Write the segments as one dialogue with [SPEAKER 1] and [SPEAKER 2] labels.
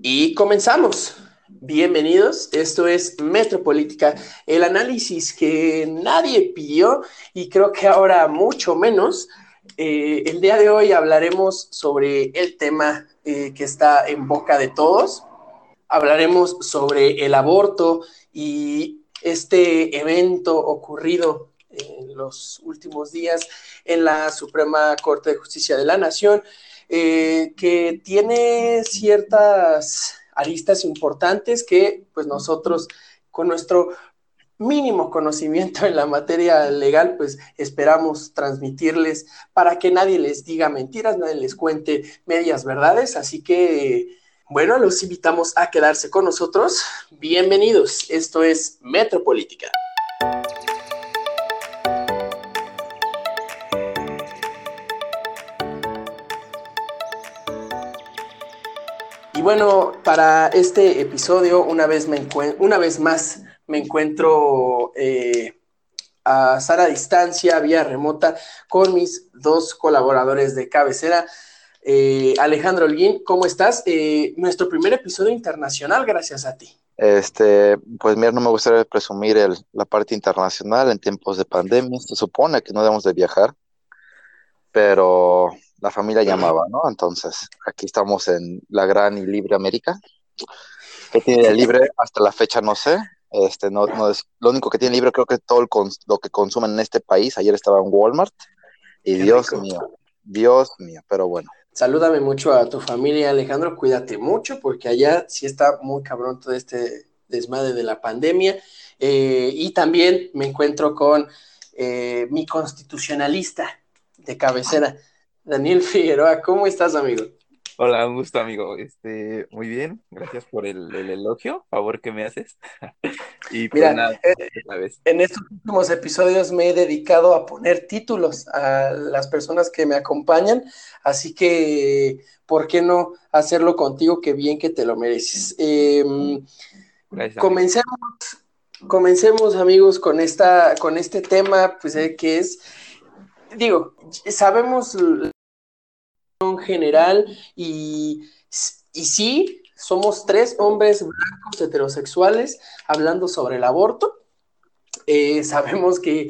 [SPEAKER 1] Y comenzamos. Bienvenidos, esto es Metropolítica, el análisis que nadie pidió y creo que ahora mucho menos. Eh, el día de hoy hablaremos sobre el tema eh, que está en boca de todos. Hablaremos sobre el aborto y este evento ocurrido en los últimos días en la Suprema Corte de Justicia de la Nación, eh, que tiene ciertas aristas importantes que pues nosotros con nuestro mínimo conocimiento en la materia legal, pues esperamos transmitirles para que nadie les diga mentiras, nadie les cuente medias verdades. Así que, bueno, los invitamos a quedarse con nosotros. Bienvenidos. Esto es Metropolítica. Y bueno, para este episodio, una vez, me una vez más me encuentro eh, a Sara distancia, vía remota, con mis dos colaboradores de cabecera. Eh, Alejandro Olguín, ¿cómo estás? Eh, nuestro primer episodio internacional, gracias a ti.
[SPEAKER 2] Este, pues mira, no me gustaría presumir la parte internacional en tiempos de pandemia. Se supone que no debemos de viajar, pero la familia llamaba, ¿no? Entonces, aquí estamos en la gran y libre América. ¿Qué tiene libre hasta la fecha? No sé. Este, no, no es, lo único que tiene libre creo que todo lo que consumen en este país. Ayer estaba en Walmart y Dios mío, Dios mío, pero bueno.
[SPEAKER 1] Salúdame mucho a tu familia, Alejandro. Cuídate mucho porque allá sí está muy cabrón todo este desmadre de la pandemia. Eh, y también me encuentro con eh, mi constitucionalista de cabecera. Daniel Figueroa, ¿cómo estás, amigo?
[SPEAKER 3] Hola, un gusto, amigo. Este, muy bien, gracias por el, elogio, favor que me haces.
[SPEAKER 1] y pues Mira, eh, en estos últimos episodios me he dedicado a poner títulos a las personas que me acompañan, así que, ¿por qué no hacerlo contigo? Qué bien que te lo mereces. Em, comencemos, comencemos, amigos, con esta, con este tema, pues, eh, que es, digo, sabemos general y, y sí, somos tres hombres blancos heterosexuales hablando sobre el aborto. Eh, sabemos que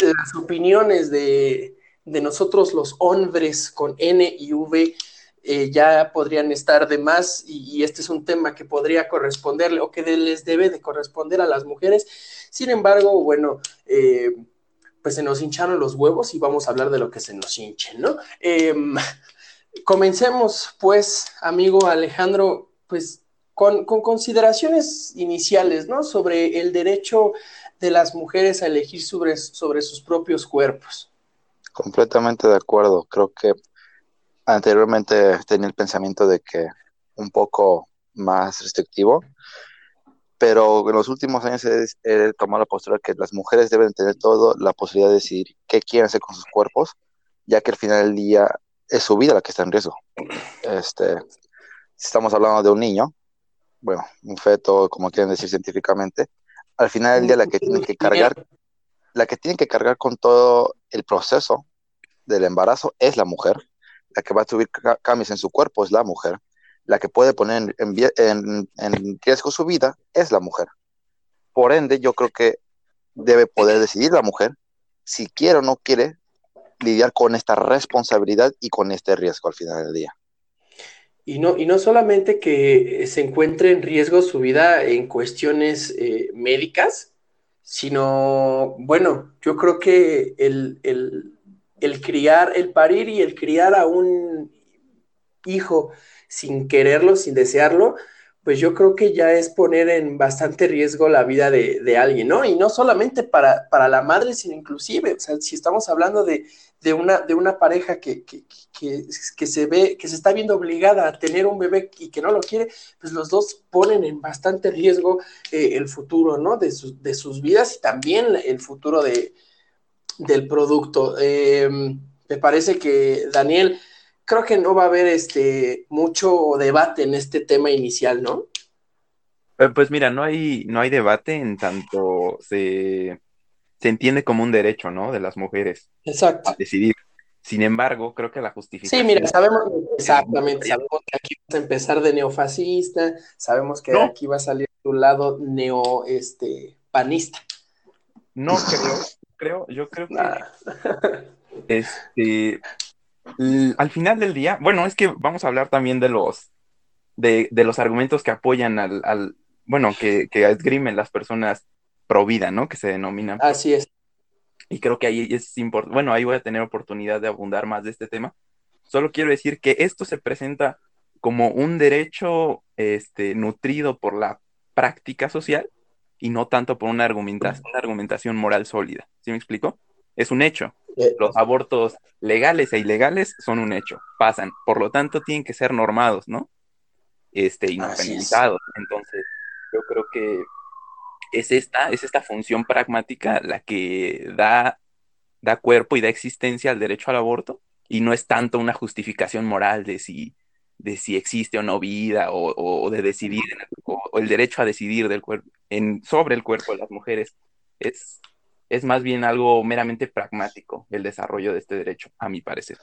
[SPEAKER 1] las opiniones de, nosotros los hombres con N y V eh, ya podrían estar de más y, este es un tema que podría corresponderle o que les debe de corresponder a las mujeres. Sin embargo, bueno, eh, pues se nos hincharon los huevos y vamos a hablar de lo que se nos hinchen, ¿no? Em, Comencemos, pues, amigo Alejandro, pues, con, consideraciones iniciales, ¿no? Sobre el derecho de las mujeres a elegir sobre, sobre sus propios cuerpos.
[SPEAKER 2] Completamente de acuerdo. Creo que anteriormente tenía el pensamiento de que un poco más restrictivo, pero en los últimos años he, tomado la postura que las mujeres deben tener toda la posibilidad de decidir qué quieren hacer con sus cuerpos, ya que al final del día es su vida la que está en riesgo. Este, si estamos hablando de un niño, bueno, un feto, como quieren decir científicamente, al final del día la que tiene que cargar, la que tiene que cargar con todo el proceso del embarazo es la mujer, la que va a subir cambios en su cuerpo es la mujer, la que puede poner en, riesgo su vida es la mujer. Por ende, yo creo que debe poder decidir la mujer si quiere o no quiere lidiar con esta responsabilidad y con este riesgo al final del día.
[SPEAKER 1] Y no, y no solamente que se encuentre en riesgo su vida en cuestiones eh, médicas, sino, bueno, yo creo que el, el criar, el parir y el criar a un hijo sin quererlo, sin desearlo, pues yo creo que ya es poner en bastante riesgo la vida de, alguien, ¿no? Y no solamente para, para, la madre, sino inclusive, o sea, si estamos hablando de, una, de una pareja que, que, que, se ve, que se está viendo obligada a tener un bebé y que no lo quiere, pues los dos ponen en bastante riesgo eh, el futuro, ¿no? De, de, sus vidas y también el futuro de, del producto. Em, me parece que, Daniel, creo que no va a haber este mucho debate en este tema inicial, ¿no?
[SPEAKER 3] Eh, pues mira, no hay, no hay debate en tanto se, se entiende como un derecho, ¿no? De las mujeres.
[SPEAKER 1] Exacto.
[SPEAKER 3] A decidir Sin embargo, creo que la justificación...
[SPEAKER 1] Sí, mira, sabemos exactamente, sabemos que aquí vas a empezar de neofascista, sabemos que aquí va a salir tu lado neo, este, panista.
[SPEAKER 3] No creo, creo, yo creo que, este, al final del día, bueno, es que vamos a hablar también de los, de, los argumentos que apoyan al, bueno, que, que esgrimen las personas pro vida, ¿no? Que se denominan.
[SPEAKER 1] Así es.
[SPEAKER 3] Y creo que ahí es importante, bueno, ahí voy a tener oportunidad de abundar más de este tema. Solo quiero decir que esto se presenta como un derecho este, nutrido por la práctica social y no tanto por una argumentación, una argumentación moral sólida. ¿Sí me explico? Es un hecho. Eh, Los abortos legales e ilegales son un hecho, pasan. Por lo tanto, tienen que ser normados, ¿no? Este, y no penalizados. Entonces, yo creo que es esta, es esta función pragmática la que da, da cuerpo y da existencia al derecho al aborto y no es tanto una justificación moral de si, de si existe o no vida o, de decidir o, el derecho a decidir del cuerpo en, sobre el cuerpo de las mujeres. Es, es más bien algo meramente pragmático el desarrollo de este derecho, a mi parecer.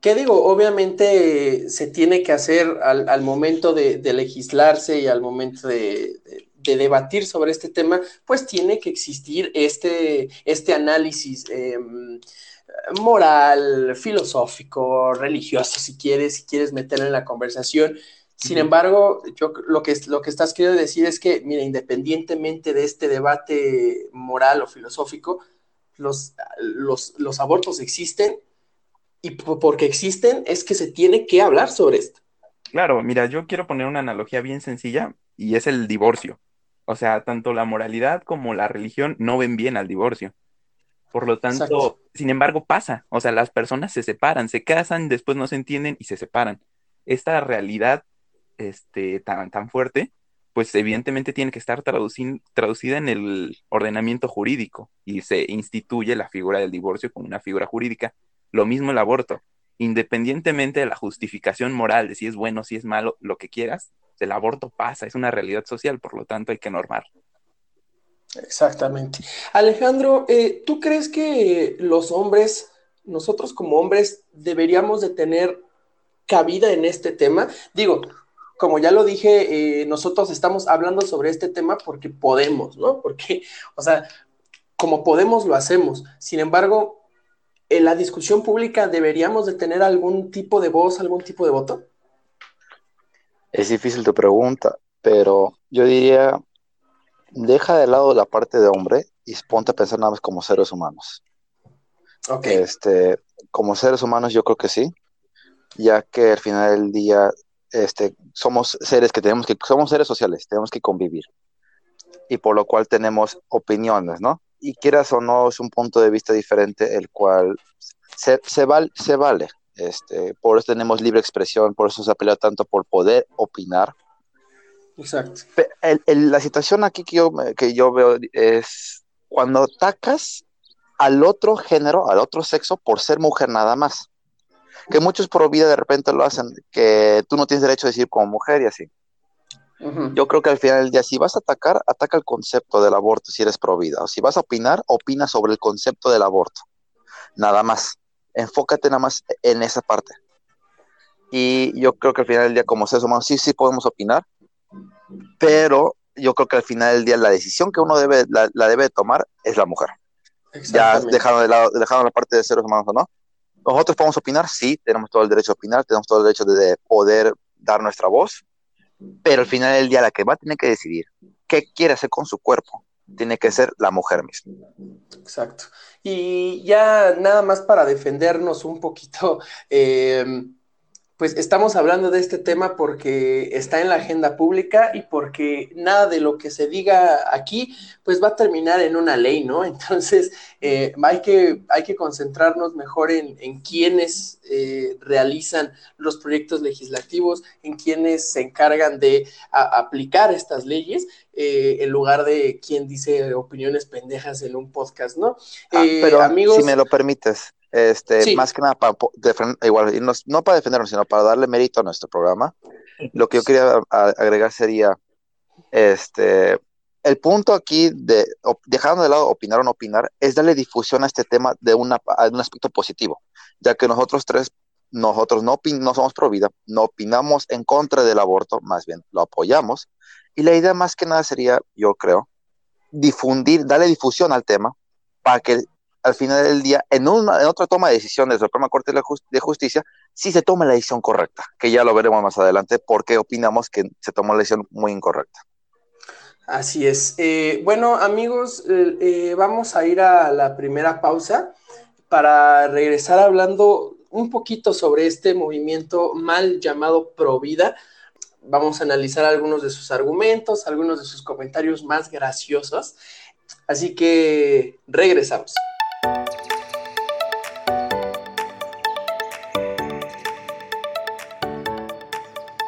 [SPEAKER 1] ¿Qué digo? Obviamente se tiene que hacer al, momento de, legislarse y al momento de, debatir sobre este tema, pues tiene que existir este, este análisis em, moral, filosófico, religioso, si quieres, si quieres meterlo en la conversación. Sin embargo, yo lo que, lo que estás queriendo decir es que, mira, independientemente de este debate moral o filosófico, los, los, los abortos existen y porque existen es que se tiene que hablar sobre esto.
[SPEAKER 3] Claro, mira, yo quiero poner una analogía bien sencilla y es el divorcio. O sea, tanto la moralidad como la religión no ven bien al divorcio. Por lo tanto, sin embargo, pasa. O sea, las personas se separan, se casan, después no se entienden y se separan. Esta realidad este, tan, tan fuerte, pues evidentemente tiene que estar traducida en el ordenamiento jurídico y se instituye la figura del divorcio como una figura jurídica. Lo mismo el aborto. Independientemente de la justificación moral de si es bueno, si es malo, lo que quieras, el aborto pasa, es una realidad social, por lo tanto hay que normar.
[SPEAKER 1] Exactamente. Alejandro, eh, ¿tú crees que los hombres, nosotros como hombres, deberíamos de tener cabida en este tema? Digo, como ya lo dije, eh, nosotros estamos hablando sobre este tema porque podemos, ¿no? Porque, o sea, como podemos lo hacemos. Sin embargo, en la discusión pública deberíamos de tener algún tipo de voz, algún tipo de voto.
[SPEAKER 2] Es difícil tu pregunta, pero yo diría, deja de lado la parte de hombre y ponte a pensar nada más como seres humanos. Ok. Este, como seres humanos yo creo que sí, ya que al final del día este, somos seres que tenemos que, somos seres sociales, tenemos que convivir. Y por lo cual tenemos opiniones, ¿no? Y quieras o no, es un punto de vista diferente, el cual se, se, se vale. Este, por eso tenemos libre expresión, por eso se apela tanto por poder opinar.
[SPEAKER 1] Exacto.
[SPEAKER 2] la situación aquí que yo, que yo veo es cuando atacas al otro género, al otro sexo, por ser mujer nada más que muchos por vida de repente lo hacen, que tú no tienes derecho a decir como mujer y así. Yo creo que al final del día, si vas a atacar, ataca el concepto del aborto si eres pro vida. O si vas a opinar, opina sobre el concepto del aborto. Nada más. Enfócate nada más en esa parte. Y yo creo que al final del día, como seres humanos, sí, sí podemos opinar, pero yo creo que al final del día la decisión que uno debe, la, debe tomar es la mujer. Ya dejando de lado, dejando la parte de seres humanos o no, nosotros podemos opinar, sí, tenemos todo el derecho a opinar, tenemos todo el derecho de poder dar nuestra voz, pero al final del día la que va a tener que decidir qué quiere hacer con su cuerpo tiene que ser la mujer misma.
[SPEAKER 1] Exacto. Y ya nada más para defendernos un poquito, eh, pues estamos hablando de este tema porque está en la agenda pública y porque nada de lo que se diga aquí, pues va a terminar en una ley, ¿no? Entonces, eh, hay, que, hay que concentrarnos mejor en, en quienes eh, realizan los proyectos legislativos, en quienes se encargan de aplicar estas leyes, eh, en lugar de quien dice opiniones pendejas en un podcast, ¿no?
[SPEAKER 2] Ah, pero amigos, si me lo permites, este, más que nada para igual, no para defendernos, sino para darle mérito a nuestro programa. Lo que yo quería agregar sería, este, el punto aquí de, dejando de lado opinar o no opinar, es darle difusión a este tema de, una, un aspecto positivo, ya que nosotros tres, nosotros no, no somos pro vida, no opinamos en contra del aborto, más bien lo apoyamos, y la idea más que nada sería, yo creo, difundir, darle difusión al tema, para que al final del día, en, una, en otra toma de decisiones de la Suprema Corte de, Justicia, sí se tome la decisión correcta, que ya lo veremos más adelante, porque opinamos que se tomó la decisión muy incorrecta.
[SPEAKER 1] Así es. Eh, bueno, amigos, eh, eh, vamos a ir a la primera pausa para regresar hablando un poquito sobre este movimiento mal llamado Provida. Vamos a analizar algunos de sus argumentos, algunos de sus comentarios más graciosos. Así que regresamos.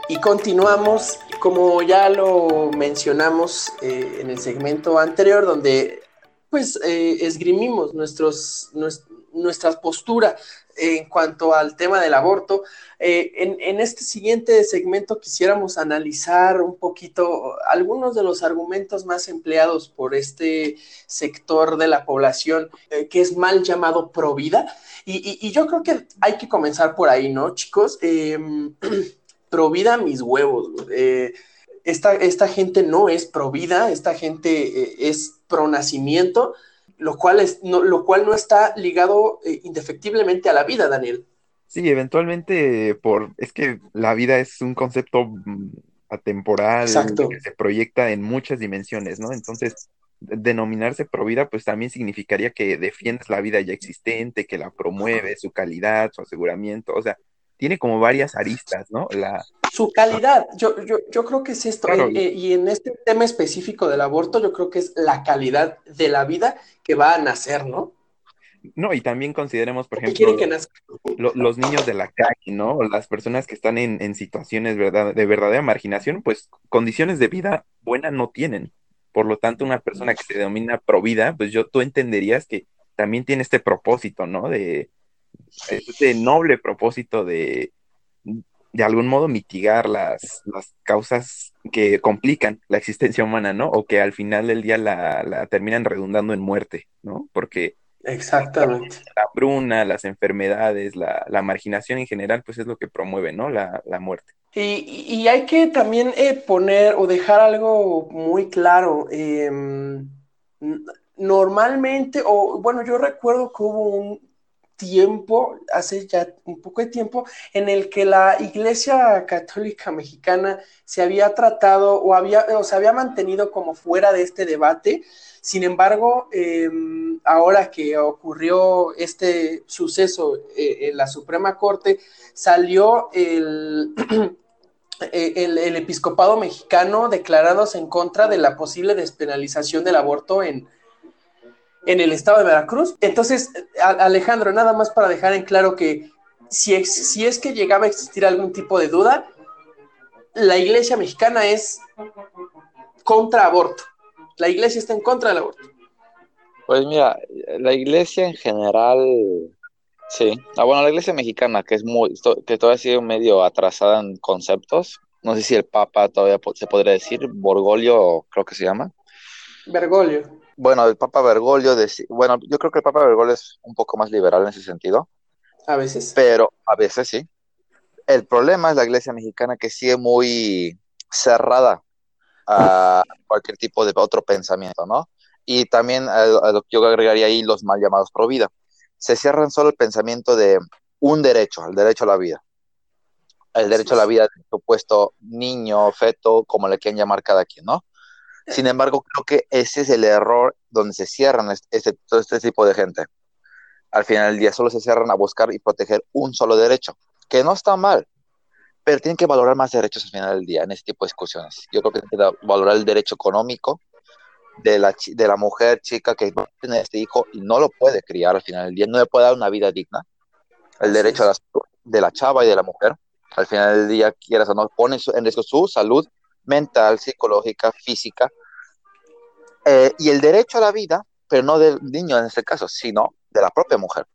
[SPEAKER 1] Y continuamos como ya lo mencionamos eh, en el segmento anterior, donde pues eh, esgrimimos nuestros, nuestra postura en cuanto al tema del aborto, eh, en, este siguiente segmento quisiéramos analizar un poquito algunos de los argumentos más empleados por este sector de la población que es mal llamado pro vida. Y, yo creo que hay que comenzar por ahí, ¿no, chicos? Em, pro vida mis huevos. Eh, esta, esta, gente no es pro vida, esta gente eh, es pro nacimiento, lo cual, es, no, lo cual no está ligado eh, indefectiblemente a la vida, Daniel.
[SPEAKER 3] Sí, eventualmente por es que la vida es un concepto mm, atemporal que se proyecta en muchas dimensiones, ¿no? Entonces, denominarse pro vida, pues también significaría que defiendes la vida ya existente, que la promueves, su calidad, su aseguramiento, o sea, tiene como varias aristas, ¿no? La...
[SPEAKER 1] Su calidad, yo, yo, yo creo que es esto, eh, eh, y en este tema específico del aborto, yo creo que es la calidad de la vida que va a nacer, ¿no?
[SPEAKER 3] No, y también consideremos, por ejemplo, que los niños de la calle, ¿no? Las personas que están en, situaciones verdad, de verdadera marginación, pues condiciones de vida buena no tienen. Por lo tanto, una persona que se denomina provida, pues yo, tú entenderías que también tiene este propósito, ¿no? De, este noble propósito de de algún modo mitigar las, las causas que complican la existencia humana, ¿no? O que al final del día la, la terminan redundando en muerte, ¿no? Porque
[SPEAKER 1] Exactamente.
[SPEAKER 3] La bruna, las enfermedades, la, la, marginación en general, pues es lo que promueve, ¿no? La, la muerte.
[SPEAKER 1] Y, y, hay que también eh, poner o dejar algo muy claro. Eh, normalmente, o bueno, yo recuerdo que hubo un, tiempo, hace ya un poco de tiempo, en el que la Iglesia Católica Mexicana se había tratado o, había, o se había mantenido como fuera de este debate. Sin embargo, em, ahora que ocurrió este suceso eh, en la Suprema Corte, salió el, el, el episcopado mexicano declarándose en contra de la posible despenalización del aborto en, en el estado de Veracruz. Entonces, Alejandro, nada más para dejar en claro que si, si es que llegaba a existir algún tipo de duda, la iglesia mexicana es contra aborto. La iglesia está en contra del aborto.
[SPEAKER 2] Pues mira, la iglesia en general, sí. Ah, bueno, la iglesia mexicana, que es muy, que todavía sigue medio atrasada en conceptos. No sé si el Papa todavía se podría decir, Borgolio, creo que se llama.
[SPEAKER 1] Bergoglio
[SPEAKER 2] bueno, el Papa Bergoglio, bueno, yo creo que el Papa Bergoglio es un poco más liberal en ese sentido.
[SPEAKER 1] A veces.
[SPEAKER 2] Pero a veces sí. El problema es la iglesia mexicana que sigue muy cerrada a cualquier tipo de otro pensamiento, ¿no? Y también a, lo que yo agregaría ahí los mal llamados pro vida. Se cierran solo el pensamiento de un derecho, el derecho a la vida. El derecho a la vida del supuesto niño, feto, como le quieran llamar cada quien, ¿no? Sin embargo, creo que ese es el error donde se cierran este, todo este tipo de gente. Al final del día solo se cierran a buscar y proteger un solo derecho, que no está mal, pero tienen que valorar más derechos al final del día en este tipo de discusiones. Yo creo que tienen que valorar el derecho económico de la, de la mujer chica que va a tener este hijo y no lo puede criar al final del día, no le puede dar una vida digna. El derecho a la, de la chava y de la mujer, al final del día, quieras o no, pone en riesgo su salud mental, psicológica, física, eh, y el derecho a la vida, pero no del niño en este caso, sino de la propia mujer.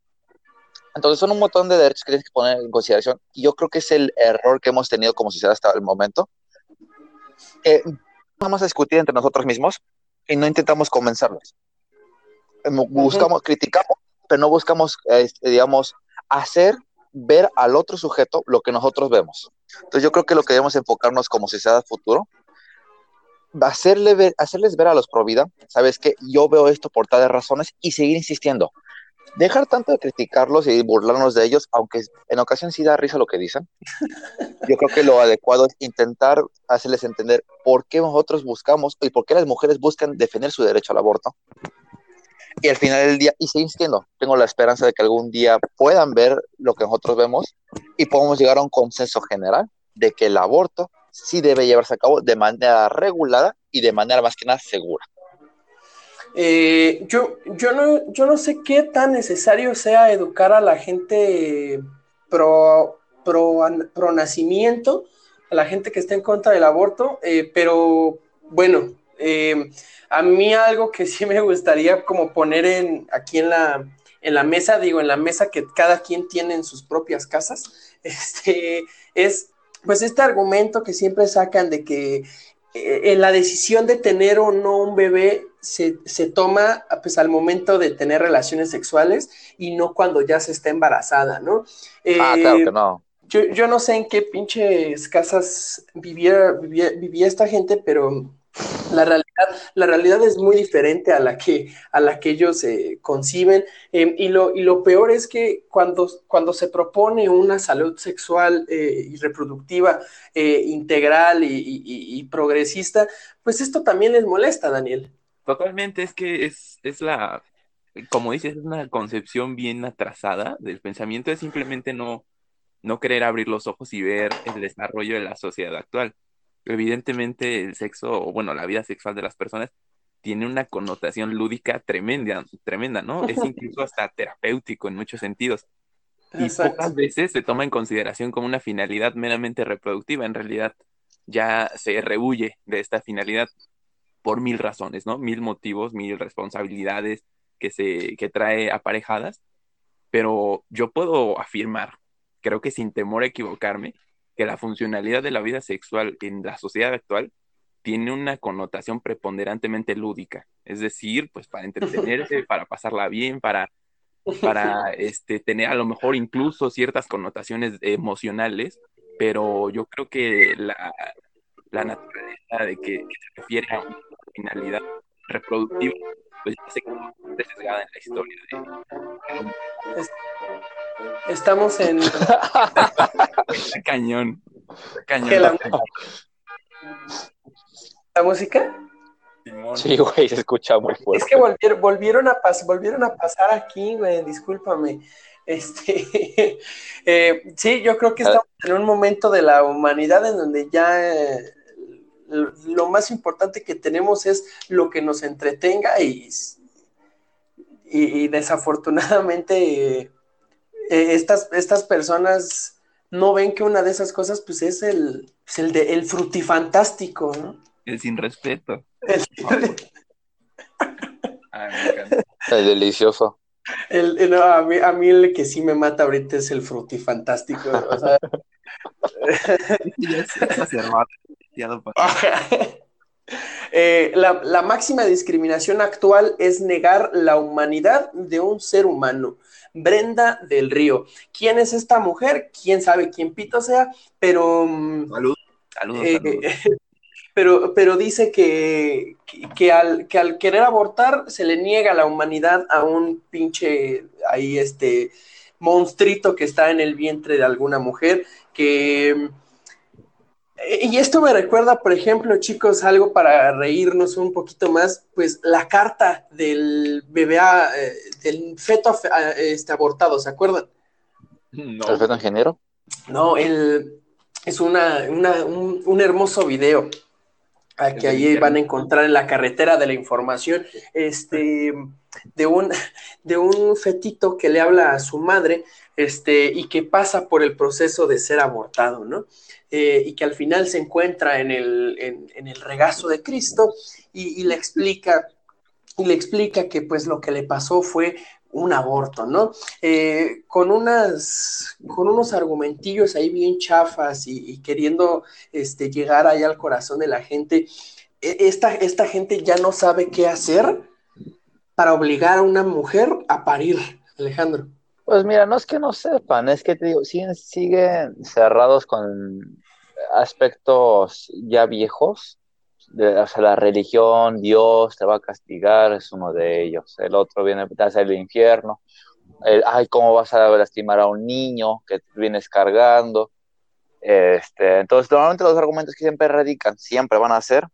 [SPEAKER 2] Entonces son un montón de derechos que tienes que poner en consideración y yo creo que es el error que hemos tenido como sociedad hasta el momento. vamos a discutir entre nosotros mismos y no intentamos convencerlos. Buscamos, criticamos, pero no buscamos, este, digamos, hacer ver al otro sujeto lo que nosotros vemos. Entonces yo creo que lo que debemos enfocarnos como sociedad futuro, hacerle ver, hacerles ver a los pro vida, sabes que yo veo esto por tales razones y seguir insistiendo. Dejar tanto de criticarlos y burlarnos de ellos, aunque en ocasiones sí da risa lo que dicen. Yo creo que lo adecuado es intentar hacerles entender por qué nosotros buscamos y por qué las mujeres buscan defender su derecho al aborto y al final del día, y seguir insistiendo, tengo la esperanza de que algún día puedan ver lo que nosotros vemos y podamos llegar a un consenso general de que el aborto sí debe llevarse a cabo de manera regulada y de manera más que nada segura.
[SPEAKER 1] Eh, yo, yo, no, yo no sé qué tan necesario sea educar a la gente pro, pro, pro nacimiento, a la gente que está en contra del aborto, eh, pero bueno, eh, a mí algo que sí me gustaría como poner en, aquí en la, en la mesa, digo, en la mesa que cada quien tiene en sus propias casas, este, es pues este argumento que siempre sacan de que eh, en la decisión de tener o no un bebé se, toma pues al momento de tener relaciones sexuales y no cuando ya se está embarazada, ¿no?
[SPEAKER 2] ah, claro que eh, no.
[SPEAKER 1] Yo, yo, no sé en qué pinches casas vivía, vivía esta gente, pero la realidad, la realidad es muy diferente a la que, a la que ellos eh, conciben. Em, y, lo, y lo peor es que cuando, cuando se propone una salud sexual eh, y reproductiva eh, integral y, progresista, pues esto también les molesta, Daniel.
[SPEAKER 3] Totalmente, es que es, es la, como dices, es una concepción bien atrasada del pensamiento, es simplemente no, no querer abrir los ojos y ver el desarrollo de la sociedad actual evidentemente el sexo, o bueno, la vida sexual de las personas tiene una connotación lúdica tremenda, tremenda, ¿no? Es incluso hasta terapéutico en muchos sentidos. Y pocas veces se toma en consideración como una finalidad meramente reproductiva. En realidad ya se rehuye de esta finalidad por mil razones, ¿no? Mil motivos, mil responsabilidades que se que trae aparejadas. Pero yo puedo afirmar, creo que sin temor a equivocarme, que la funcionalidad de la vida sexual en la sociedad actual tiene una connotación preponderantemente lúdica, es decir, pues para entretenerse, para pasarla bien, para, para este, tener a lo mejor incluso ciertas connotaciones emocionales, pero yo creo que la, la naturaleza de que, se refiere a una finalidad reproductiva, pues ya se sesgada en la historia de,
[SPEAKER 1] Estamos en.
[SPEAKER 3] cañón.
[SPEAKER 1] cañón. La... la... música?
[SPEAKER 2] Sí, güey, se escucha muy fuerte.
[SPEAKER 1] Es que volvieron, volvieron, a, volvieron a pasar aquí, güey, discúlpame. Este, eh, sí, yo creo que estamos en un momento de la humanidad en donde ya eh, lo más importante que tenemos es lo que nos entretenga y, y, desafortunadamente eh, estas, estas personas no ven que una de esas cosas pues es el, pues, el, de, el frutifantástico, ¿no?
[SPEAKER 3] El sin respeto.
[SPEAKER 2] El, delicioso.
[SPEAKER 1] El, a, mí, a mí el que sí me mata ahorita es el frutifantástico. O sea... Eh, la, la, máxima discriminación actual es negar la humanidad de un ser humano. Brenda del Río. ¿Quién es esta mujer? ¿Quién sabe quién pito sea? Pero...
[SPEAKER 3] Mm, saludos,
[SPEAKER 1] eh, pero, pero dice que, que, al, que al querer abortar se le niega la humanidad a un pinche ahí este monstruito que está en el vientre de alguna mujer que y esto me recuerda, por ejemplo, chicos, algo para reírnos un poquito más, pues la carta del bebé, eh, del feto este, abortado, ¿se acuerdan?
[SPEAKER 2] No. ¿El feto ingeniero?
[SPEAKER 1] No, el, es una, un, hermoso video que ahí van a encontrar en la carretera de la información, este, de un, de un fetito que le habla a su madre, este, y que pasa por el proceso de ser abortado, ¿no? Eh, y que al final se encuentra en el, regazo de Cristo y, le explica y le explica que pues lo que le pasó fue un aborto, ¿no? Eh, con unas, con unos argumentillos ahí bien chafas y, queriendo este, llegar ahí al corazón de la gente, e, esta, esta gente ya no sabe qué hacer para obligar a una mujer a parir, Alejandro.
[SPEAKER 2] Pues mira, no es que no sepan, es que te digo, siguen, siguen cerrados con aspectos ya viejos. O sea, la religión, Dios te va a castigar, es uno de ellos. El otro viene hacer el infierno. Ay, ¿cómo vas a lastimar a un niño que vienes cargando? Este, entonces, normalmente los argumentos que siempre radican, siempre van a ser,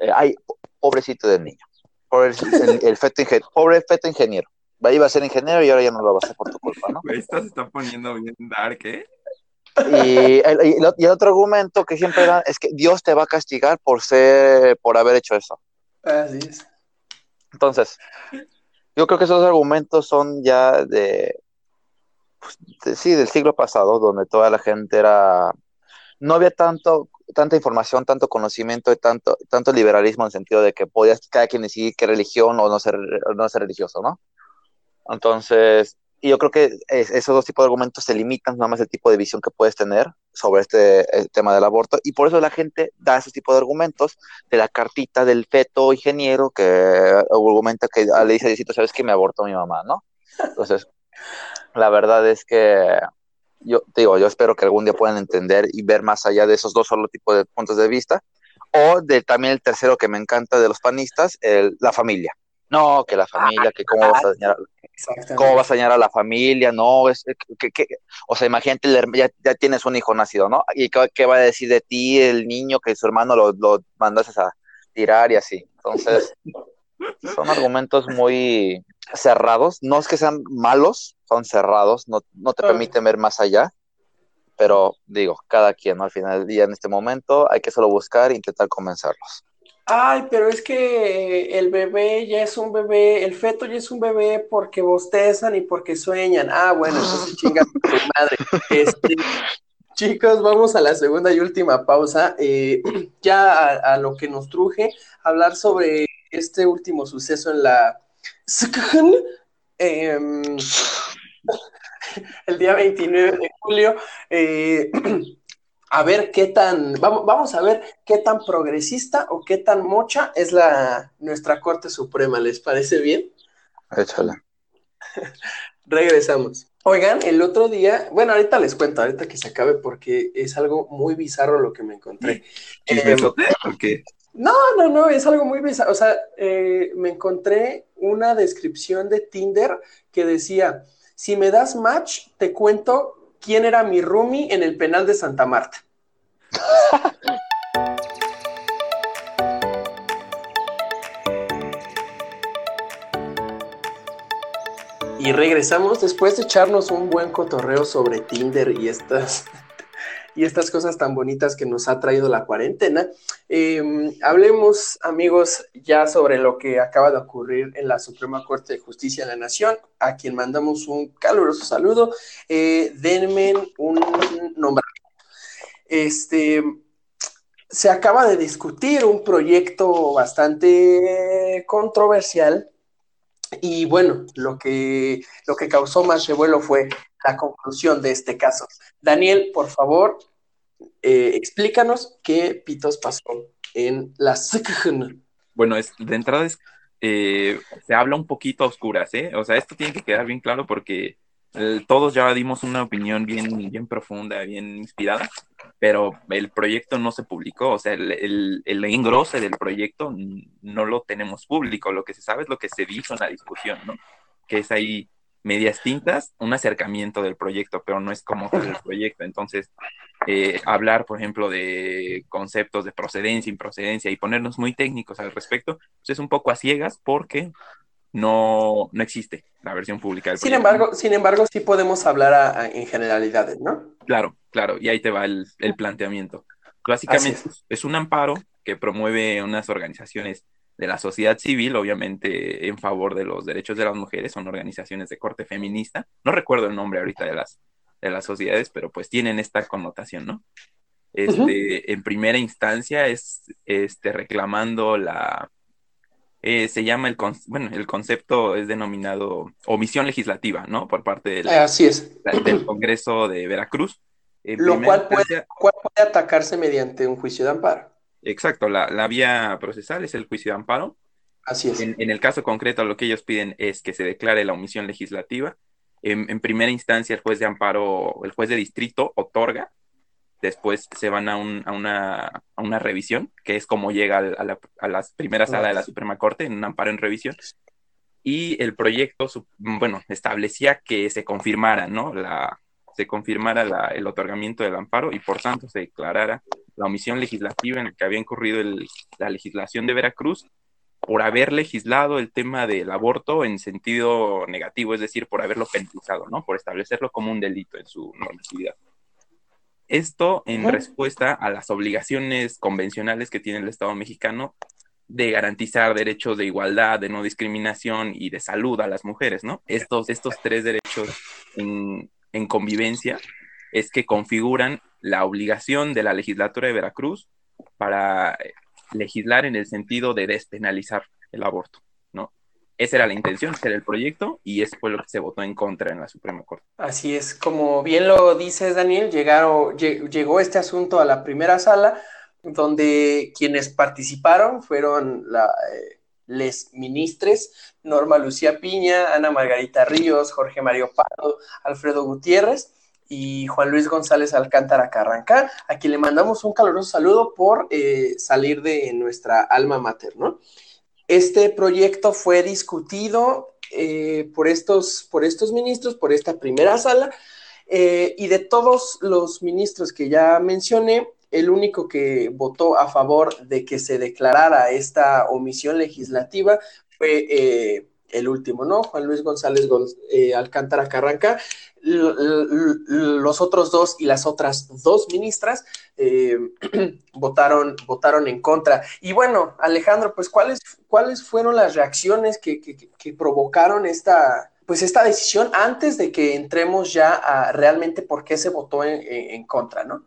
[SPEAKER 2] eh, ay, pobrecito del niño, pobre el, feto pobre feto ingeniero, iba a ser ingeniero y ahora ya no lo va a hacer por tu culpa, ¿no?
[SPEAKER 3] Esto se está poniendo bien dark, ¿eh?
[SPEAKER 2] Y el, y el, otro argumento que siempre dan es que Dios te va a castigar por ser, por haber hecho eso.
[SPEAKER 1] Así es.
[SPEAKER 2] Entonces, yo creo que esos argumentos son ya de, pues, sí, del siglo pasado, donde toda la gente era, no había tanto, tanta información, tanto conocimiento y tanto, tanto liberalismo en el sentido de que podías cada quien decidir qué religión o no ser, no ser religioso, ¿no? Entonces, yo creo que esos dos tipos de argumentos se limitan nada más el tipo de visión que puedes tener sobre este tema del aborto y por eso la gente da ese tipo de argumentos de la cartita del feto ingeniero que argumenta que le dice, sabes que me abortó mi mamá, ¿no? Entonces, la verdad es que yo digo, yo espero que algún día puedan entender y ver más allá de esos dos solo tipos de puntos de vista, o de también el tercero que me encanta de los panistas, el, la familia. No, que la familia, que cómo vas a dañar, cómo vas a dañar a la familia, no, es que, que o sea, imagínate, ya, ya, tienes un hijo nacido, ¿no? ¿Y qué, va a decir de ti el niño que su hermano lo, lo a tirar y así? Entonces, son argumentos muy cerrados, no es que sean malos, son cerrados, no, no te permiten ver más allá, pero digo, cada quien, ¿no? Al final del día, en este momento, hay que solo buscar e intentar convencerlos.
[SPEAKER 1] Ay, pero es que el bebé ya es un bebé, el feto ya es un bebé porque bostezan y porque sueñan. Ah, bueno, entonces chinga tu madre. Este, chicos, vamos a la segunda y última pausa. Eh, ya a, a, lo que nos truje, hablar sobre este último suceso en la Em, el día 29 de julio. Eh, a ver qué tan, vamos, vamos, a ver qué tan progresista o qué tan mocha es la nuestra Corte Suprema. ¿Les parece bien?
[SPEAKER 2] Échala.
[SPEAKER 1] Regresamos. Oigan, el otro día, bueno, ahorita les cuento, ahorita que se acabe, porque es algo muy bizarro lo que me encontré.
[SPEAKER 3] Eh, ¿Por qué?
[SPEAKER 1] No, no, no, es algo muy bizarro. O sea, eh, me encontré una descripción de Tinder que decía, si me das match, te cuento quién era mi roomie en el penal de Santa Marta. y regresamos después de echarnos un buen cotorreo sobre Tinder y estas y estas cosas tan bonitas que nos ha traído la cuarentena. Em, hablemos, amigos, ya sobre lo que acaba de ocurrir en la Suprema Corte de Justicia de la Nación, a quien mandamos un caluroso saludo. Eh, denme un nombre. Este, se acaba de discutir un proyecto bastante controversial y bueno, lo que, lo que causó más revuelo fue la conclusión de este caso. Daniel, por favor, eh, explícanos qué pitos pasó en la
[SPEAKER 3] Bueno, es, de entrada es, eh, se habla un poquito a oscuras, ¿eh? O sea, esto tiene que quedar bien claro porque eh, todos ya dimos una opinión bien, bien profunda, bien inspirada, pero el proyecto no se publicó, o sea, el, el, el, engrose del proyecto no lo tenemos público, lo que se sabe es lo que se dijo en la discusión, ¿no? Que es ahí medias tintas, un acercamiento del proyecto, pero no es como tal el proyecto. Entonces, eh, hablar, por ejemplo, de conceptos de procedencia, improcedencia y ponernos muy técnicos al respecto, pues es un poco a ciegas porque no, no existe la versión pública del
[SPEAKER 1] sin Embargo, sin embargo, sí podemos hablar en generalidades, ¿no?
[SPEAKER 3] Claro, claro, y ahí te va el, el planteamiento. Básicamente es. es un amparo que promueve unas organizaciones de la sociedad civil, obviamente en favor de los derechos de las mujeres, son organizaciones de corte feminista. No recuerdo el nombre ahorita de las, de las sociedades, pero pues tienen esta connotación, ¿no? Este, En primera instancia es este, reclamando la... Eh, se llama el, bueno, el concepto es denominado omisión legislativa, ¿no? Por parte del,
[SPEAKER 1] Así es.
[SPEAKER 3] del Congreso de Veracruz.
[SPEAKER 1] Lo cual puede, cual puede atacarse mediante un juicio de amparo.
[SPEAKER 3] Exacto, la, vía procesal es el juicio de amparo.
[SPEAKER 1] Así es.
[SPEAKER 3] En, el caso concreto, lo que ellos piden es que se declare la omisión legislativa. En, primera instancia, el juez de amparo, el juez de distrito otorga, después se van a, una, revisión, que es como llega a, la, a las primeras sala de la Suprema Corte, en un amparo en revisión. Y el proyecto, bueno, establecía que se confirmara, ¿no? La, se confirmara el otorgamiento del amparo y por tanto se declarara la omisión legislativa en la que había incurrido la legislación de Veracruz por haber legislado el tema del aborto en sentido negativo, es decir, por haberlo penalizado, ¿no? Por establecerlo como un delito en su normatividad. Esto en respuesta a las obligaciones convencionales que tiene el Estado mexicano de garantizar derechos de igualdad, de no discriminación y de salud a las mujeres, ¿no? Estos, estos tres derechos en, en convivencia es que configuran la obligación de la legislatura de Veracruz para legislar en el sentido de despenalizar el aborto, ¿no? Esa era la intención, ese era el proyecto y eso fue lo que se votó en contra en la Suprema Corte.
[SPEAKER 1] Así es, como bien lo dices, Daniel, llegaron, llegó este asunto a la primera sala, donde quienes participaron fueron la, eh, les ministres, Norma Lucía Piña, Ana Margarita Ríos, Jorge Mario Pardo, Alfredo Gutiérrez, y Juan Luis González Alcántara Carranca, a quien le mandamos un caluroso saludo por eh, salir de nuestra alma mater, ¿no? Este proyecto fue discutido eh, por, estos, por estos ministros, por esta primera sala, eh, y de todos los ministros que ya mencioné, el único que votó a favor de que se declarara esta omisión legislativa fue el último, ¿no? Juan Luis González Alcántara Carranca, los otros dos y las otras dos ministras eh, votaron, votaron en contra. Y bueno, Alejandro, pues ¿cuáles, cuáles fueron las reacciones que, provocaron esta, pues esta decisión antes de que entremos ya a realmente por qué se votó en, contra, ¿no?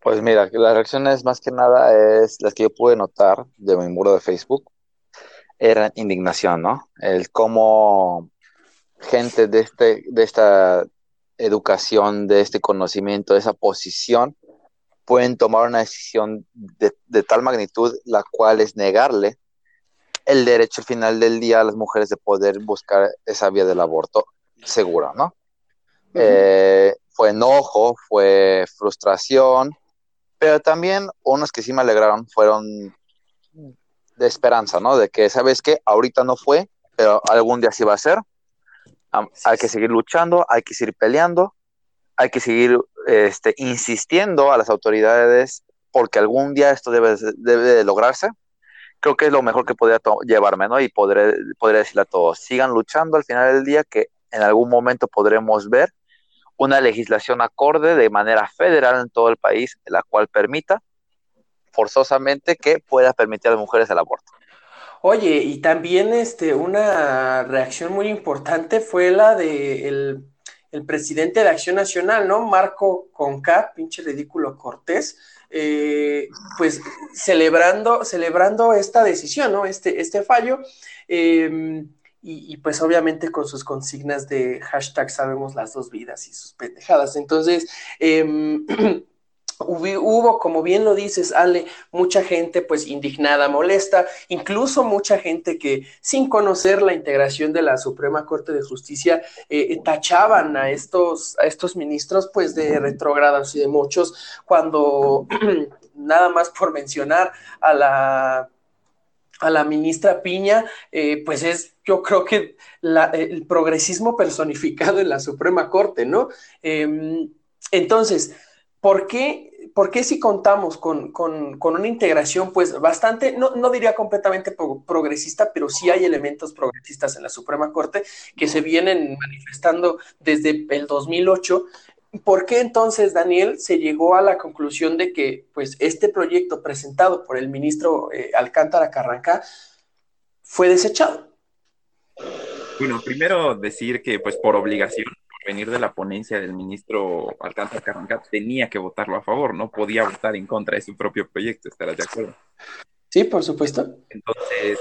[SPEAKER 2] Pues mira, las reacciones más que nada es las que yo pude notar de mi muro de Facebook, eran indignación, ¿no? El cómo gente de, este, de esta educación, de este conocimiento, de esa posición, pueden tomar una decisión de, tal magnitud, la cual es negarle el derecho al final del día a las mujeres de poder buscar esa vía del aborto segura, ¿no? Eh, fue enojo, fue frustración, pero también unos que sí me alegraron fueron de esperanza, ¿no? De que, ¿sabes qué? Ahorita no fue, pero algún día sí va a ser hay que seguir luchando, hay que seguir peleando, hay que seguir este, insistiendo a las autoridades porque algún día esto debe, debe de lograrse. Creo que es lo mejor que podría llevarme, ¿no? Y podré, podré decirle a todos, sigan luchando al final del día que en algún momento podremos ver una legislación acorde de manera federal en todo el país, la cual permita forzosamente que pueda permitir a las mujeres el aborto.
[SPEAKER 1] Oye, y también este, una reacción muy importante fue la de el, presidente de Acción Nacional, ¿no? Marco Conca, pinche ridículo Cortés, eh, pues celebrando, celebrando esta decisión, ¿no? Este, este fallo. Em, y, pues obviamente con sus consignas de hashtag sabemos las dos vidas y sus pendejadas. Entonces, eh, Hubo, como bien lo dices, Ale, mucha gente pues indignada, molesta, incluso mucha gente que sin conocer la integración de la Suprema Corte de Justicia eh, tachaban a estos, a estos ministros pues de retrógrados y de muchos, cuando nada más por mencionar a la a la ministra Piña, eh, pues es, yo creo que el progresismo personificado en la Suprema Corte, ¿no? Em, entonces, ¿por qué ¿por qué si contamos con, una integración, pues bastante, no, no diría completamente progresista, pero sí hay elementos progresistas en la Suprema Corte que se vienen manifestando desde el 2008? ¿Por qué entonces, Daniel, se llegó a la conclusión de que pues, este proyecto presentado por el ministro eh, Alcántara Carranca fue desechado?
[SPEAKER 3] Bueno, primero decir que pues por obligación venir de la ponencia del ministro Alcántara Carranca, tenía que votarlo a favor, no podía votar en contra de su propio proyecto, ¿estarás de acuerdo?
[SPEAKER 1] Sí, por supuesto.
[SPEAKER 3] Entonces,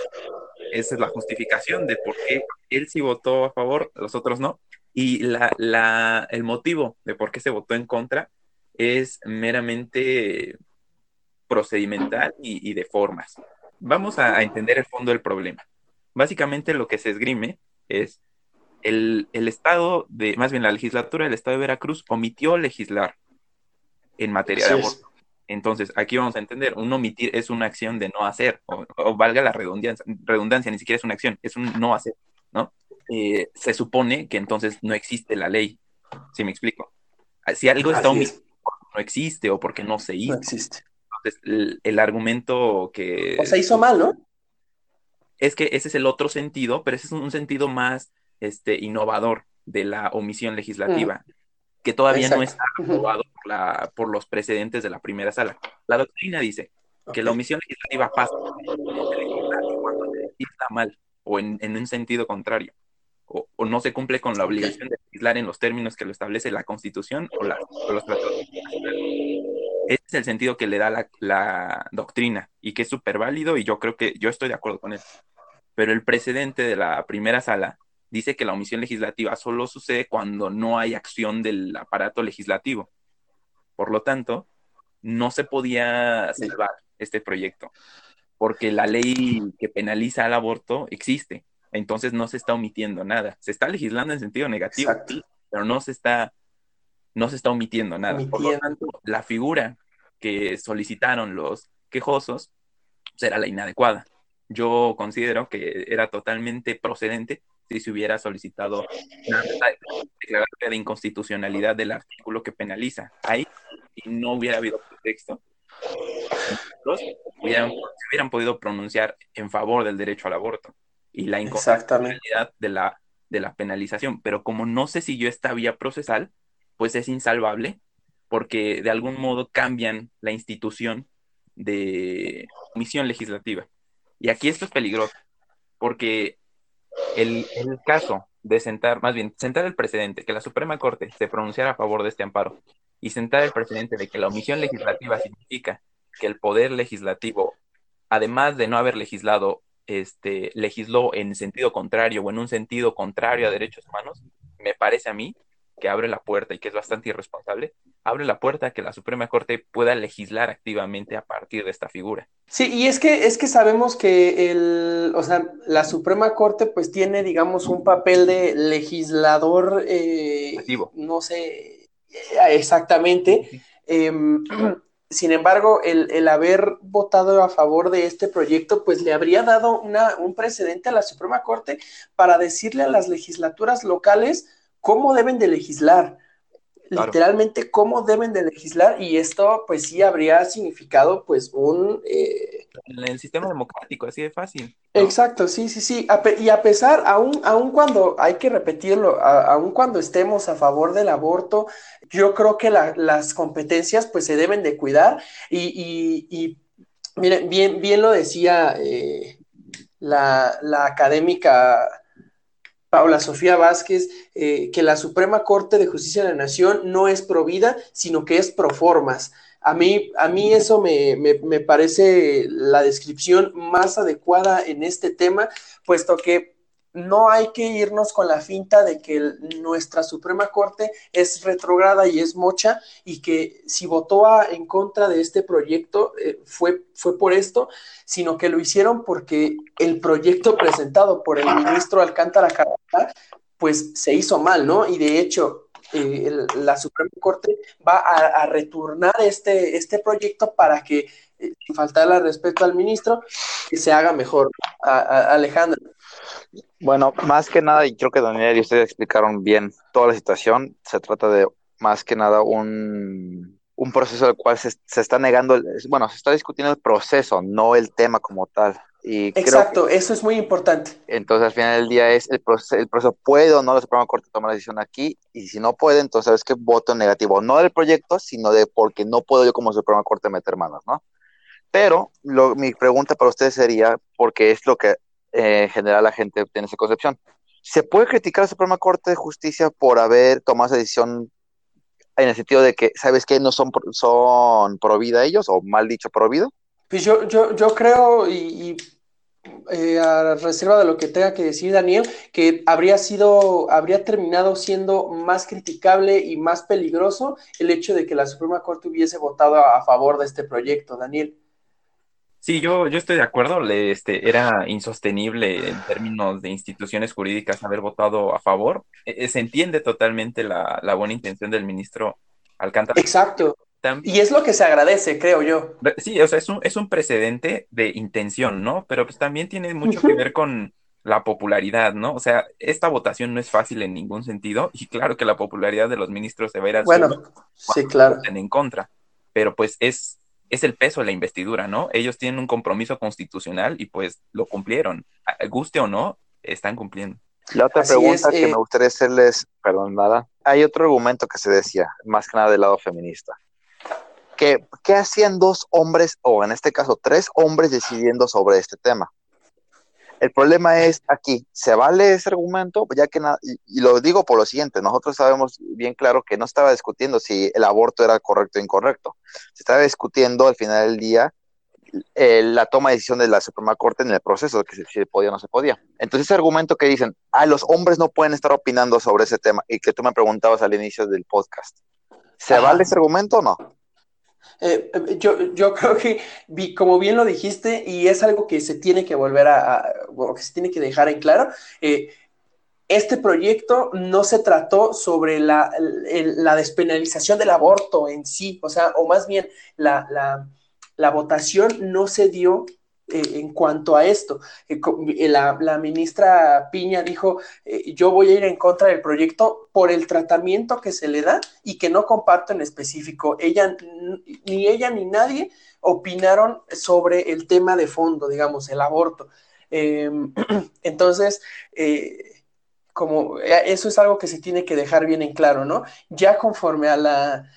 [SPEAKER 3] esa es la justificación de por qué él sí votó a favor, los otros no. Y la, la, el motivo de por qué se votó en contra es meramente procedimental y, de formas. Vamos a, entender el fondo del problema. Básicamente lo que se esgrime es el, Estado de, más bien la legislatura del Estado de Veracruz omitió legislar en materia de aborto. Entonces, aquí vamos a entender, un omitir es una acción de no hacer, o, valga la redundancia, redundancia, ni siquiera es una acción, es un no hacer, ¿no? Eh, se supone que entonces no existe la ley, ¿sí me explico? Si algo está omitido, no existe o porque no se hizo.
[SPEAKER 1] No existe.
[SPEAKER 3] Entonces, el, argumento que...
[SPEAKER 1] O se hizo mal, ¿no?
[SPEAKER 3] Es que ese es el otro sentido, pero ese es un sentido más este, innovador de la omisión legislativa, mm. que todavía no está aprobado por, la, por los precedentes de la primera sala. La doctrina dice que la omisión legislativa pasa cuando se legisla mal o en, en un sentido contrario. O, o, no se cumple con la obligación de legislar en los términos que lo establece la Constitución o, la, o los tratados ese es el sentido que le da la, doctrina y que es súper válido y yo creo que yo estoy de acuerdo con él. Pero el precedente de la primera sala dice que la omisión legislativa solo sucede cuando no hay acción del aparato legislativo. Por lo tanto, no se podía salvar este proyecto porque la ley que penaliza al aborto existe. Entonces no se está omitiendo nada. Se está legislando en sentido negativo, pero no se está no se está omitiendo nada. Por lo tanto, la figura que solicitaron los quejosos será la inadecuada. Yo considero que era totalmente procedente si se hubiera solicitado una declaratoria de inconstitucionalidad del artículo que penaliza ahí y no hubiera habido pretexto. Hubieran, se hubieran podido pronunciar en favor del derecho al aborto y la inconstitucionalidad de la, de la penalización. Pero como no se siguió esta vía procesal, pues es insalvable porque de algún modo cambian la institución de misión legislativa. Y aquí esto es peligroso, porque el, el, caso de sentar, más bien, sentar el precedente, que la Suprema Corte se pronunciara a favor de este amparo, y sentar el precedente de que la omisión legislativa significa que el poder legislativo, además de no haber legislado, este, legisló en sentido contrario o en un sentido contrario a derechos humanos, me parece a mí que abre la puerta y que es bastante irresponsable, abre la puerta a que la Suprema Corte pueda legislar activamente a partir de esta figura.
[SPEAKER 1] Sí, y es que es que sabemos que el, o sea, la Suprema Corte pues tiene, digamos, un papel de legislador, eh, no sé exactamente. Em, sin embargo, el, el, haber votado a favor de este proyecto, pues le habría dado una, un precedente a la Suprema Corte para decirle a las legislaturas locales cómo deben de legislar, literalmente cómo deben de legislar y esto pues sí habría significado pues un...
[SPEAKER 3] Eh, en el sistema democrático, así de fácil.
[SPEAKER 1] Exacto, sí, sí, sí. y a pesar, aún, aún cuando, hay que repetirlo, aún cuando estemos a favor del aborto, yo creo que las competencias pues se deben de cuidar y, y, miren, bien, bien lo decía eh, la, la académica Paula Sofía Vázquez, eh, que la Suprema Corte de Justicia de la Nación no es pro vida, sino que es pro formas. A mí, a mí eso me, me parece la descripción más adecuada en este tema, puesto que no hay que irnos con la finta de que nuestra Suprema Corte es retrograda y es mocha y que si votó en contra de este proyecto eh, fue, fue por esto, sino que lo hicieron porque el proyecto presentado por el ministro Alcántara Carvajal pues se hizo mal, ¿no? Y de hecho, eh, la Suprema Corte va a, retornar este, este proyecto para que, eh, sin faltarle respeto al ministro, que se haga mejor. Alejandro.
[SPEAKER 2] Bueno, más que nada, y creo que Daniel y ustedes explicaron bien toda la situación, se trata de más que nada un, un proceso del cual se, se, está negando, bueno, se está discutiendo el proceso, no el tema como tal. Y
[SPEAKER 1] Exacto, eso es muy importante.
[SPEAKER 2] Entonces, al final del día es el proceso, el proceso puede o no la Suprema Corte tomar la decisión aquí, y si no puede, entonces es que voto negativo, no del proyecto, sino de porque no puedo yo como Suprema Corte meter manos, ¿no? Pero lo, mi pregunta para ustedes sería, porque es lo que eh, en general la gente tiene esa concepción. ¿Se puede criticar a la Suprema Corte de Justicia por haber tomado esa decisión en el sentido de que, ¿sabes qué? No son, son pro ellos, o mal dicho, pro?
[SPEAKER 1] Pues yo, yo, yo creo, y, eh, a reserva de lo que tenga que decir Daniel, que habría sido, habría terminado siendo más criticable y más peligroso el hecho de que la Suprema Corte hubiese votado a favor de este proyecto, Daniel.
[SPEAKER 3] Sí, yo, yo estoy de acuerdo. Le, este, era insostenible en términos de instituciones jurídicas haber votado a favor. E, se entiende totalmente la, la buena intención del ministro Alcántara.
[SPEAKER 1] Exacto. Y es lo que se agradece, creo yo.
[SPEAKER 3] Sí, o sea, es un, es un precedente de intención, ¿no? Pero pues también tiene mucho que ver con la popularidad, ¿no? O sea, esta votación no es fácil en ningún sentido y claro que la popularidad de los ministros se va a ir al
[SPEAKER 1] Bueno, sí, claro.
[SPEAKER 3] En contra, pero pues es, es el peso de la investidura, ¿no? Ellos tienen un compromiso constitucional y pues lo cumplieron. Guste o no, están cumpliendo.
[SPEAKER 2] La otra pregunta que me eh, gustaría hacerles, perdón, nada, hay otro argumento que se decía, más que nada del lado feminista. Que, ¿Qué hacían dos hombres, o en este caso tres hombres, decidiendo sobre este tema? El problema es aquí, ¿se vale ese argumento? Ya que, y, lo digo por lo siguiente, nosotros sabemos bien claro que no estaba discutiendo si el aborto era correcto o incorrecto. Se estaba discutiendo al final del día eh, la toma de decisión de la Suprema Corte en el proceso, que si se podía o no se podía. Entonces ese argumento que dicen, ah, los hombres no pueden estar opinando sobre ese tema, y que tú me preguntabas al inicio del podcast, ¿se vale ese argumento o no?
[SPEAKER 1] Eh, eh, yo, yo, creo que, como bien lo dijiste, y es algo que se tiene que volver a, que se tiene que dejar en claro, eh, este proyecto no se trató sobre la, la, despenalización del aborto en sí, o sea, o más bien la, la votación no se dio eh, en cuanto a esto. Eh, eh, la, ministra Piña dijo, yo voy a ir en contra del proyecto por el tratamiento que se le da y que no comparto en específico. Ella, ni ella ni nadie opinaron sobre el tema de fondo, digamos, el aborto. Em, entonces, como eso es algo que se tiene que dejar bien en claro, ¿no? Ya conforme a la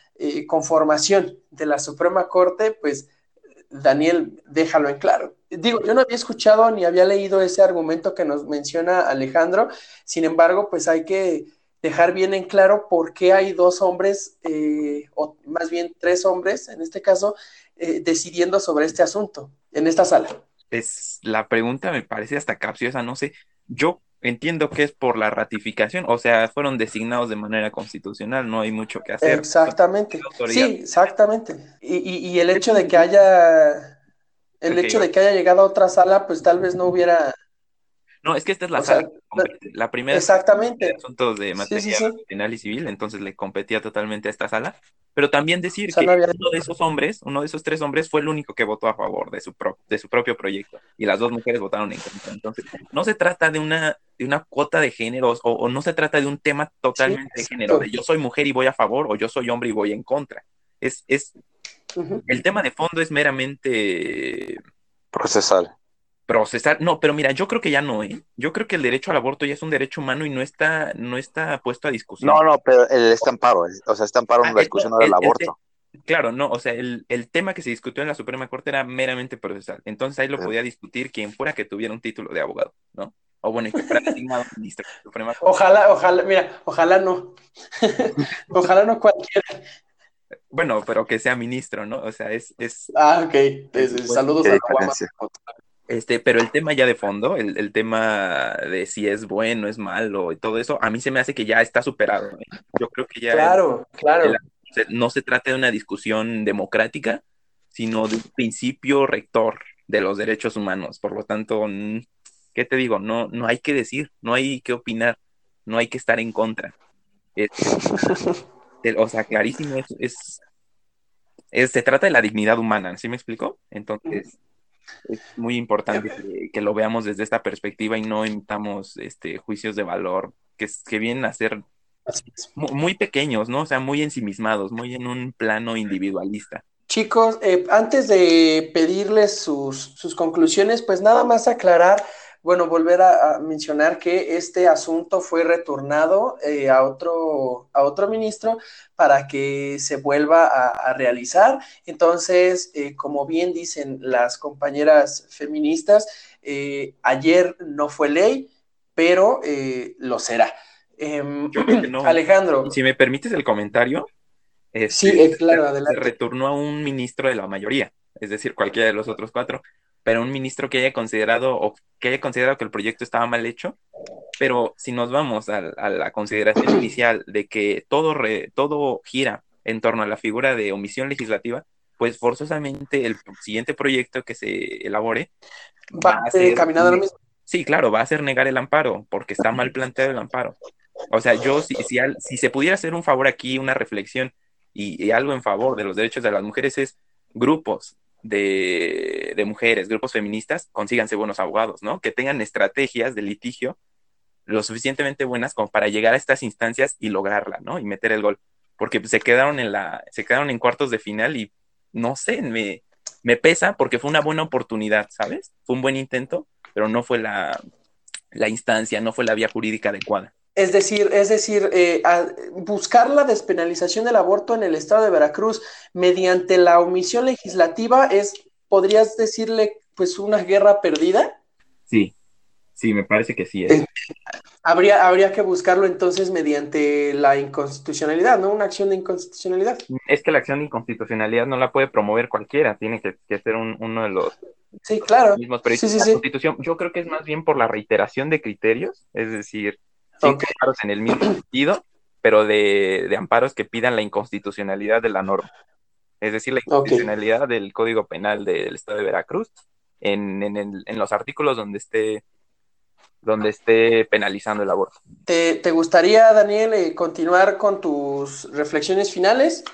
[SPEAKER 1] conformación de la Suprema Corte, pues Daniel, déjalo en claro. Digo, yo no había escuchado ni había leído ese argumento que nos menciona Alejandro, sin embargo, pues hay que dejar bien en claro por qué hay dos hombres, eh, o más bien tres hombres, en este caso, eh, decidiendo sobre este asunto en esta sala.
[SPEAKER 3] Es la pregunta me parece hasta capciosa, no sé. Yo entiendo que es por la ratificación, o sea, fueron designados de manera constitucional, no hay mucho que hacer.
[SPEAKER 1] Exactamente. Sí, exactamente. Y, el hecho de que haya, el hecho de que haya llegado a otra sala, pues tal vez no hubiera.
[SPEAKER 3] No, es que esta es la sala, la primera.
[SPEAKER 1] Exactamente.
[SPEAKER 3] Asuntos de materia penal y civil, entonces le competía totalmente a esta sala. Pero también decir que uno de esos hombres, uno de esos tres hombres, fue el único que votó a favor de su, de su propio proyecto. Y las dos mujeres votaron en contra. Entonces, no se trata de una, de una cuota de géneros o, no se trata de un tema totalmente de género, de yo soy mujer y voy a favor o yo soy hombre y voy en contra. Es, es, el tema de fondo es meramente
[SPEAKER 2] procesal
[SPEAKER 3] procesar. No, pero mira, yo creo que ya no, ¿eh? Yo creo que el derecho al aborto ya es un derecho humano y no está, no está puesto a discusión.
[SPEAKER 2] No, no, pero el estamparo, o sea, estamparo en ah, la discusión del aborto.
[SPEAKER 3] claro, no, o sea, el, tema que se discutió en la Suprema Corte era meramente procesal. Entonces ahí lo podía discutir quien fuera que tuviera un título de abogado, ¿no? O bueno, que fuera designado ministro de la Suprema
[SPEAKER 1] Corte. Ojalá, ojalá, mira, ojalá no. ojalá no cualquiera.
[SPEAKER 3] Bueno, pero que sea ministro, ¿no? O sea, es... es
[SPEAKER 1] ah, ok. saludos a la
[SPEAKER 3] este, pero el tema ya de fondo, el, tema de si es bueno, es malo y todo eso, a mí se me hace que ya está superado. ¿eh? Yo creo que ya.
[SPEAKER 1] Claro, claro.
[SPEAKER 3] no se trata de una discusión democrática, sino de un principio rector de los derechos humanos. Por lo tanto, ¿qué te digo? No, no hay que decir, no hay que opinar, no hay que estar en contra. o sea, clarísimo, es, es, se trata de la dignidad humana, ¿sí me explico? Entonces es muy importante que, lo veamos desde esta perspectiva y no emitamos este, juicios de valor que, que vienen a ser muy, pequeños, ¿no? O sea, muy ensimismados, muy en un plano individualista.
[SPEAKER 1] Chicos, eh, antes de pedirles sus, sus conclusiones, pues nada más aclarar bueno, volver a, mencionar que este asunto fue retornado eh, a, otro, a otro ministro para que se vuelva a, realizar. Entonces, eh, como bien dicen las compañeras feministas, eh, ayer no fue ley, pero lo será. Em, Alejandro.
[SPEAKER 3] Si me permites el comentario.
[SPEAKER 1] sí, este, claro, adelante.
[SPEAKER 3] Se retornó a un ministro de la mayoría, es decir, cualquiera de los otros cuatro pero un ministro que haya considerado o que haya considerado que el proyecto estaba mal hecho. Pero si nos vamos a, la consideración inicial de que todo, todo gira en torno a la figura de omisión legislativa, pues forzosamente el siguiente proyecto que se elabore
[SPEAKER 1] va, a ser caminando lo mismo.
[SPEAKER 3] Sí, claro, va a ser negar el amparo, porque está mal planteado el amparo. O sea, yo, si, si, si se pudiera hacer un favor aquí, una reflexión y, algo en favor de los derechos de las mujeres es grupos de, mujeres, grupos feministas, consíganse buenos abogados, ¿no? Que tengan estrategias de litigio lo suficientemente buenas como para llegar a estas instancias y lograrla, ¿no? Y meter el gol. Porque se quedaron en la, se quedaron en cuartos de final y no sé, me, me pesa porque fue una buena oportunidad, ¿sabes? Fue un buen intento, pero no fue la, la instancia, no fue la vía jurídica adecuada.
[SPEAKER 1] Es decir, es decir, eh, buscar la despenalización del aborto en el estado de Veracruz mediante la omisión legislativa es, podrías decirle, pues una guerra perdida.
[SPEAKER 3] Sí, sí, me parece que sí. Es. Eh,
[SPEAKER 1] habría, habría que buscarlo entonces mediante la inconstitucionalidad, ¿no? Una acción de inconstitucionalidad.
[SPEAKER 3] Es que la acción de inconstitucionalidad no la puede promover cualquiera, tiene que, ser uno de los
[SPEAKER 1] Sí, claro.
[SPEAKER 3] Mismos, pero sí, sí, constitución, yo creo que es más bien por la reiteración de criterios, es decir, cinco amparos en el mismo sentido, pero de, de, amparos que pidan la inconstitucionalidad de la norma. Es decir, la inconstitucionalidad del Código Penal del Estado de Veracruz en, en, en los artículos donde esté donde esté penalizando el aborto.
[SPEAKER 1] ¿Te, te gustaría, Daniel, eh, continuar con tus reflexiones finales?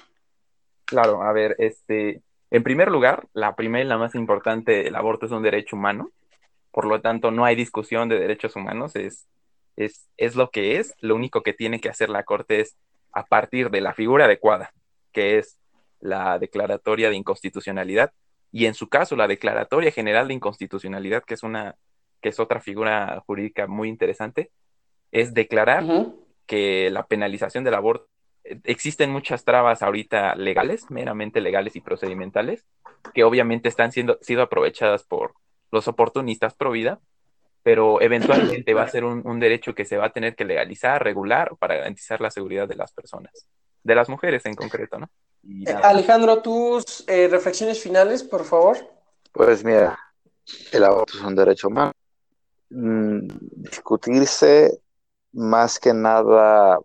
[SPEAKER 3] Claro, a ver, este, en primer lugar, la primera y la más importante, el aborto es un derecho humano, por lo tanto no hay discusión de derechos humanos, es es, lo que es, lo único que tiene que hacer la Corte es a partir de la figura adecuada, que es la declaratoria de inconstitucionalidad, y en su caso la declaratoria general de inconstitucionalidad, que es una, que es otra figura jurídica muy interesante, es declarar que la penalización del aborto existen muchas trabas ahorita legales, meramente legales y procedimentales, que obviamente están siendo sido aprovechadas por los oportunistas pro vida pero eventualmente va a ser un, derecho que se va a tener que legalizar, regular, para garantizar la seguridad de las personas, de las mujeres en concreto, ¿no?
[SPEAKER 1] Eh, Alejandro, tus eh, reflexiones finales, por favor.
[SPEAKER 2] Pues mira, el aborto es un derecho humano. Mm, discutirse más que nada,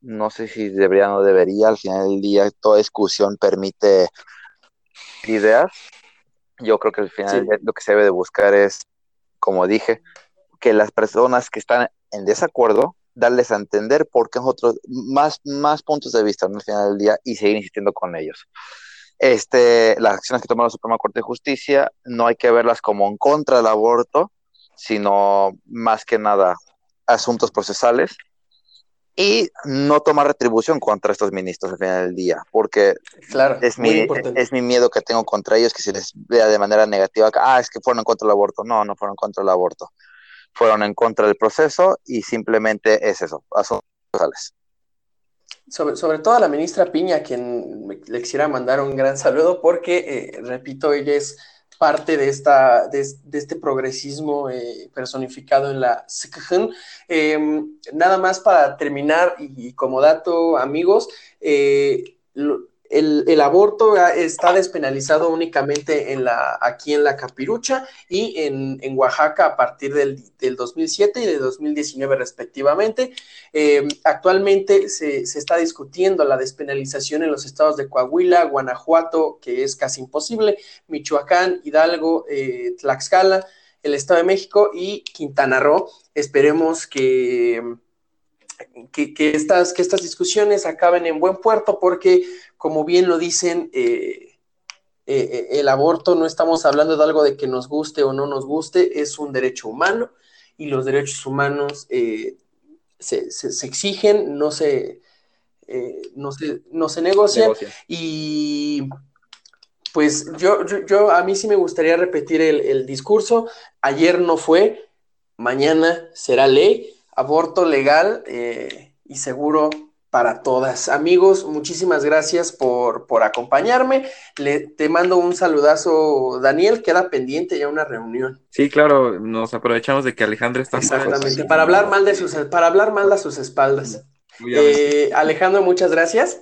[SPEAKER 2] no sé si debería o no debería, al final del día toda discusión permite ideas. Yo creo que al final lo que se debe de buscar es, como dije, que las personas que están en desacuerdo, darles a entender por qué nosotros, más, más puntos de vista al final del día y seguir insistiendo con ellos. Este, las acciones que toma la Suprema Corte de Justicia no hay que verlas como en contra del aborto, sino más que nada asuntos procesales y no tomar retribución contra estos ministros al final del día, porque
[SPEAKER 1] claro,
[SPEAKER 2] es, mi, es mi miedo que tengo contra ellos que se les vea de manera negativa, ah, es que fueron en contra del aborto. No, no fueron contra el aborto. Fueron en contra del proceso y simplemente es eso, asuntos
[SPEAKER 1] sobre, sobre todo a la ministra Piña, a quien le quisiera mandar un gran saludo, porque, eh, repito, ella es parte de, esta, de, este progresismo eh, personificado en la. Em, nada más para terminar, y, como dato, amigos, eh, el, aborto está despenalizado únicamente en la, aquí en la Capirucha y en, Oaxaca a partir del, 2007 y de 2019 respectivamente. Em, actualmente se, está discutiendo la despenalización en los estados de Coahuila, Guanajuato, que es casi imposible, Michoacán, Hidalgo, eh, Tlaxcala, el Estado de México y Quintana Roo. Esperemos que que, estas, que estas discusiones acaben en buen puerto porque, como bien lo dicen, eh, eh, eh, el aborto no estamos hablando de algo de que nos guste o no nos guste, es un derecho humano y los derechos humanos se, exigen, no se, no no se negocian. Y pues yo, yo, a mí sí me gustaría repetir el, el discurso, ayer no fue, mañana será ley aborto legal eh, y seguro para todas. Amigos, muchísimas gracias por, por acompañarme. Le, te mando un saludazo, Daniel. Queda pendiente ya una reunión.
[SPEAKER 3] Sí, claro, nos aprovechamos de que Alejandro está.
[SPEAKER 1] Exactamente, para hablar mal de sus, para hablar mal de sus espaldas. Eh, Alejandro, muchas gracias.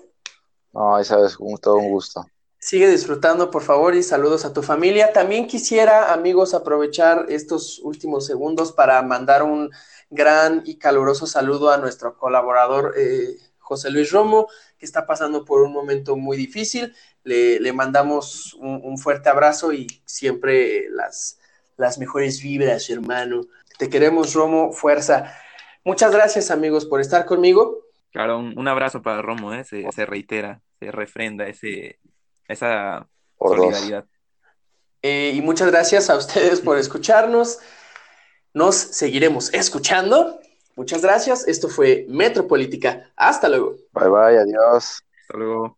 [SPEAKER 2] No, esa es todo un gusto.
[SPEAKER 1] Sigue disfrutando, por favor, y saludos a tu familia. También quisiera, amigos, aprovechar estos últimos segundos para mandar un gran y caluroso saludo a nuestro colaborador eh, José Luis Romo, que está pasando por un momento muy difícil. Le, mandamos un, fuerte abrazo y siempre las, las mejores vibras, hermano. Te queremos, Romo, fuerza. Muchas gracias, amigos, por estar conmigo.
[SPEAKER 3] Claro, un, abrazo para Romo, ¿eh? se, reitera, se refrenda ese, esa solidaridad.
[SPEAKER 1] Eh, y muchas gracias a ustedes por escucharnos. Nos seguiremos escuchando. Muchas gracias. Esto fue Metropolítica. Hasta luego.
[SPEAKER 2] Bye bye, adiós.
[SPEAKER 3] Hasta luego.